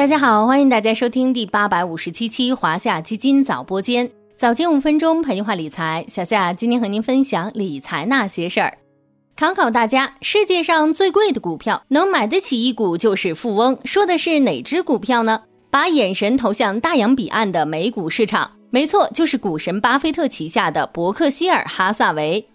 大家好，欢迎大家收听第八百五十七期华夏基金早播间，早间五分钟陪你话理财。小夏今天和您分享理财那些事儿，考考大家：世界上最贵的股票，能买得起一股就是富翁。说的是哪只股票呢？把眼神投向大洋彼岸的美股市场，没错，就是股神巴菲特旗下的伯克希尔哈萨维。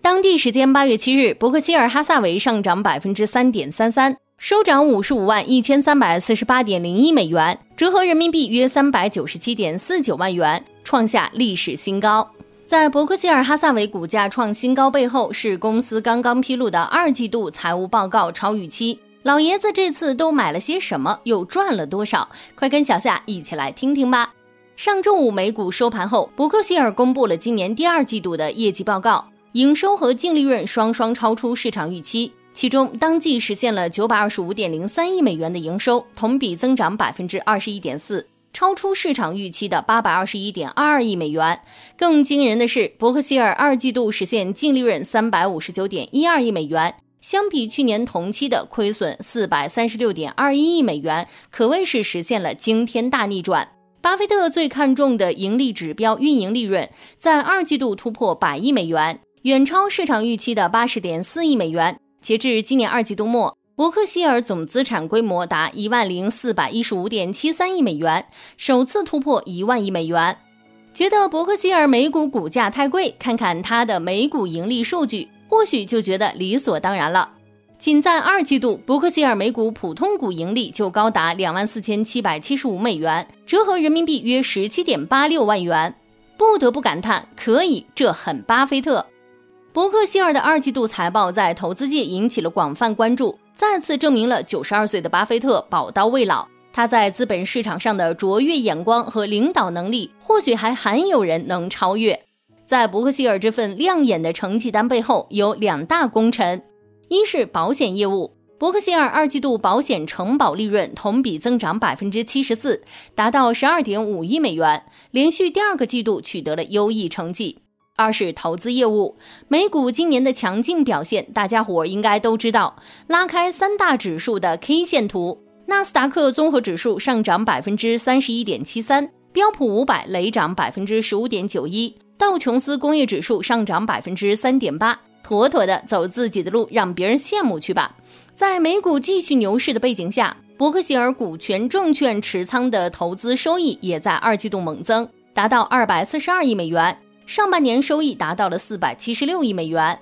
当地时间八月七日，伯克希尔哈萨维上涨百分之三点三三。收涨五十五万一千三百四十八点零一美元，折合人民币约三百九十七点四九万元，创下历史新高。在伯克希尔哈萨韦股价创新高背后，是公司刚刚披露的二季度财务报告超预期。老爷子这次都买了些什么，又赚了多少？快跟小夏一起来听听吧。上周五美股收盘后，伯克希尔公布了今年第二季度的业绩报告，营收和净利润双双超出市场预期。其中，当季实现了九百二十五点零三亿美元的营收，同比增长百分之二十一点四，超出市场预期的八百二十一点二二亿美元。更惊人的是，伯克希尔二季度实现净利润三百五十九点一二亿美元，相比去年同期的亏损四百三十六点二一亿美元，可谓是实现了惊天大逆转。巴菲特最看重的盈利指标运营利润，在二季度突破百亿美元，远超市场预期的八十点四亿美元。截至今年二季度末，伯克希尔总资产规模达一万零四百一十五点七三亿美元，首次突破一万亿美元。觉得伯克希尔每股股价太贵，看看它的每股盈利数据，或许就觉得理所当然了。仅在二季度，伯克希尔每股普通股盈利就高达两万四千七百七十五美元，折合人民币约十七点八六万元。不得不感叹，可以，这很巴菲特。伯克希尔的二季度财报在投资界引起了广泛关注，再次证明了九十二岁的巴菲特宝刀未老。他在资本市场上的卓越眼光和领导能力，或许还罕有人能超越。在伯克希尔这份亮眼的成绩单背后，有两大功臣：一是保险业务，伯克希尔二季度保险承保利润同比增长百分之七十四，达到十二点五亿美元，连续第二个季度取得了优异成绩。二是投资业务，美股今年的强劲表现，大家伙应该都知道。拉开三大指数的 K 线图，纳斯达克综合指数上涨百分之三十一点七三，标普五百累涨百分之十五点九一，道琼斯工业指数上涨百分之三点八，妥妥的走自己的路，让别人羡慕去吧。在美股继续牛市的背景下，伯克希尔股权证券持仓的投资收益也在二季度猛增，达到二百四十二亿美元。上半年收益达到了四百七十六亿美元。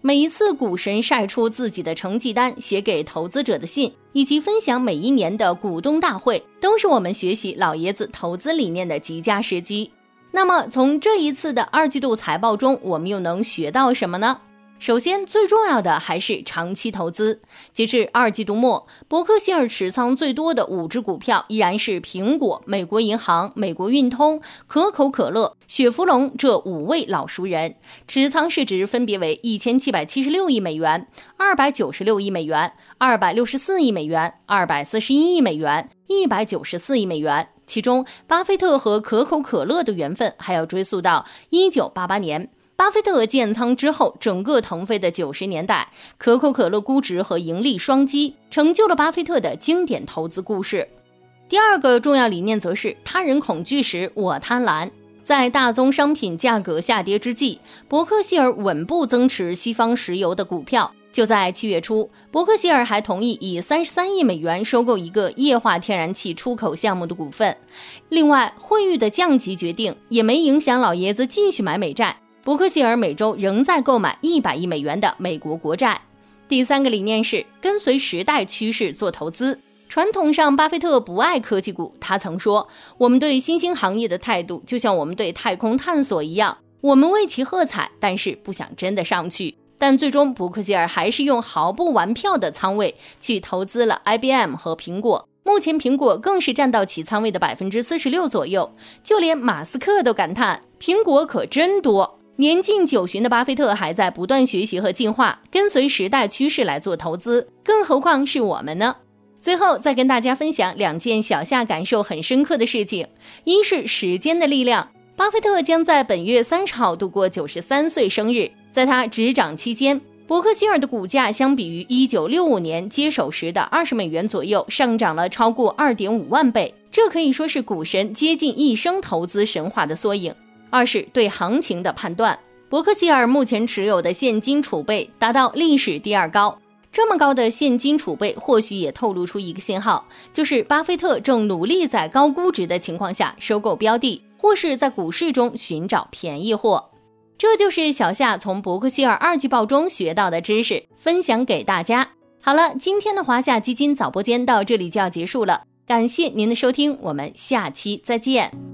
每一次股神晒出自己的成绩单、写给投资者的信，以及分享每一年的股东大会，都是我们学习老爷子投资理念的极佳时机。那么，从这一次的二季度财报中，我们又能学到什么呢？首先，最重要的还是长期投资。截至二季度末，伯克希尔持仓最多的五只股票依然是苹果、美国银行、美国运通、可口可乐、雪佛龙这五位老熟人，持仓市值分别为一千七百七十六亿美元、二百九十六亿美元、二百六十四亿美元、二百四十一亿美元、一百九十四亿美元。其中，巴菲特和可口可乐的缘分还要追溯到一九八八年。巴菲特建仓之后，整个腾飞的九十年代，可口可乐估值和盈利双击，成就了巴菲特的经典投资故事。第二个重要理念则是他人恐惧时我贪婪。在大宗商品价格下跌之际，伯克希尔稳步增持西方石油的股票。就在七月初，伯克希尔还同意以三十三亿美元收购一个液化天然气出口项目的股份。另外，惠誉的降级决定也没影响老爷子继续买美债。伯克希尔每周仍在购买一百亿美元的美国国债。第三个理念是跟随时代趋势做投资。传统上，巴菲特不爱科技股。他曾说：“我们对新兴行业的态度，就像我们对太空探索一样，我们为其喝彩，但是不想真的上去。”但最终，伯克希尔还是用毫不玩票的仓位去投资了 IBM 和苹果。目前，苹果更是占到其仓位的百分之四十六左右。就连马斯克都感叹：“苹果可真多。”年近九旬的巴菲特还在不断学习和进化，跟随时代趋势来做投资，更何况是我们呢？最后再跟大家分享两件小夏感受很深刻的事情：一是时间的力量，巴菲特将在本月三十号度过九十三岁生日，在他执掌期间，伯克希尔的股价相比于1965年接手时的20美元左右，上涨了超过2.5万倍，这可以说是股神接近一生投资神话的缩影。二是对行情的判断，伯克希尔目前持有的现金储备达到历史第二高，这么高的现金储备或许也透露出一个信号，就是巴菲特正努力在高估值的情况下收购标的，或是在股市中寻找便宜货。这就是小夏从伯克希尔二季报中学到的知识，分享给大家。好了，今天的华夏基金早播间到这里就要结束了，感谢您的收听，我们下期再见。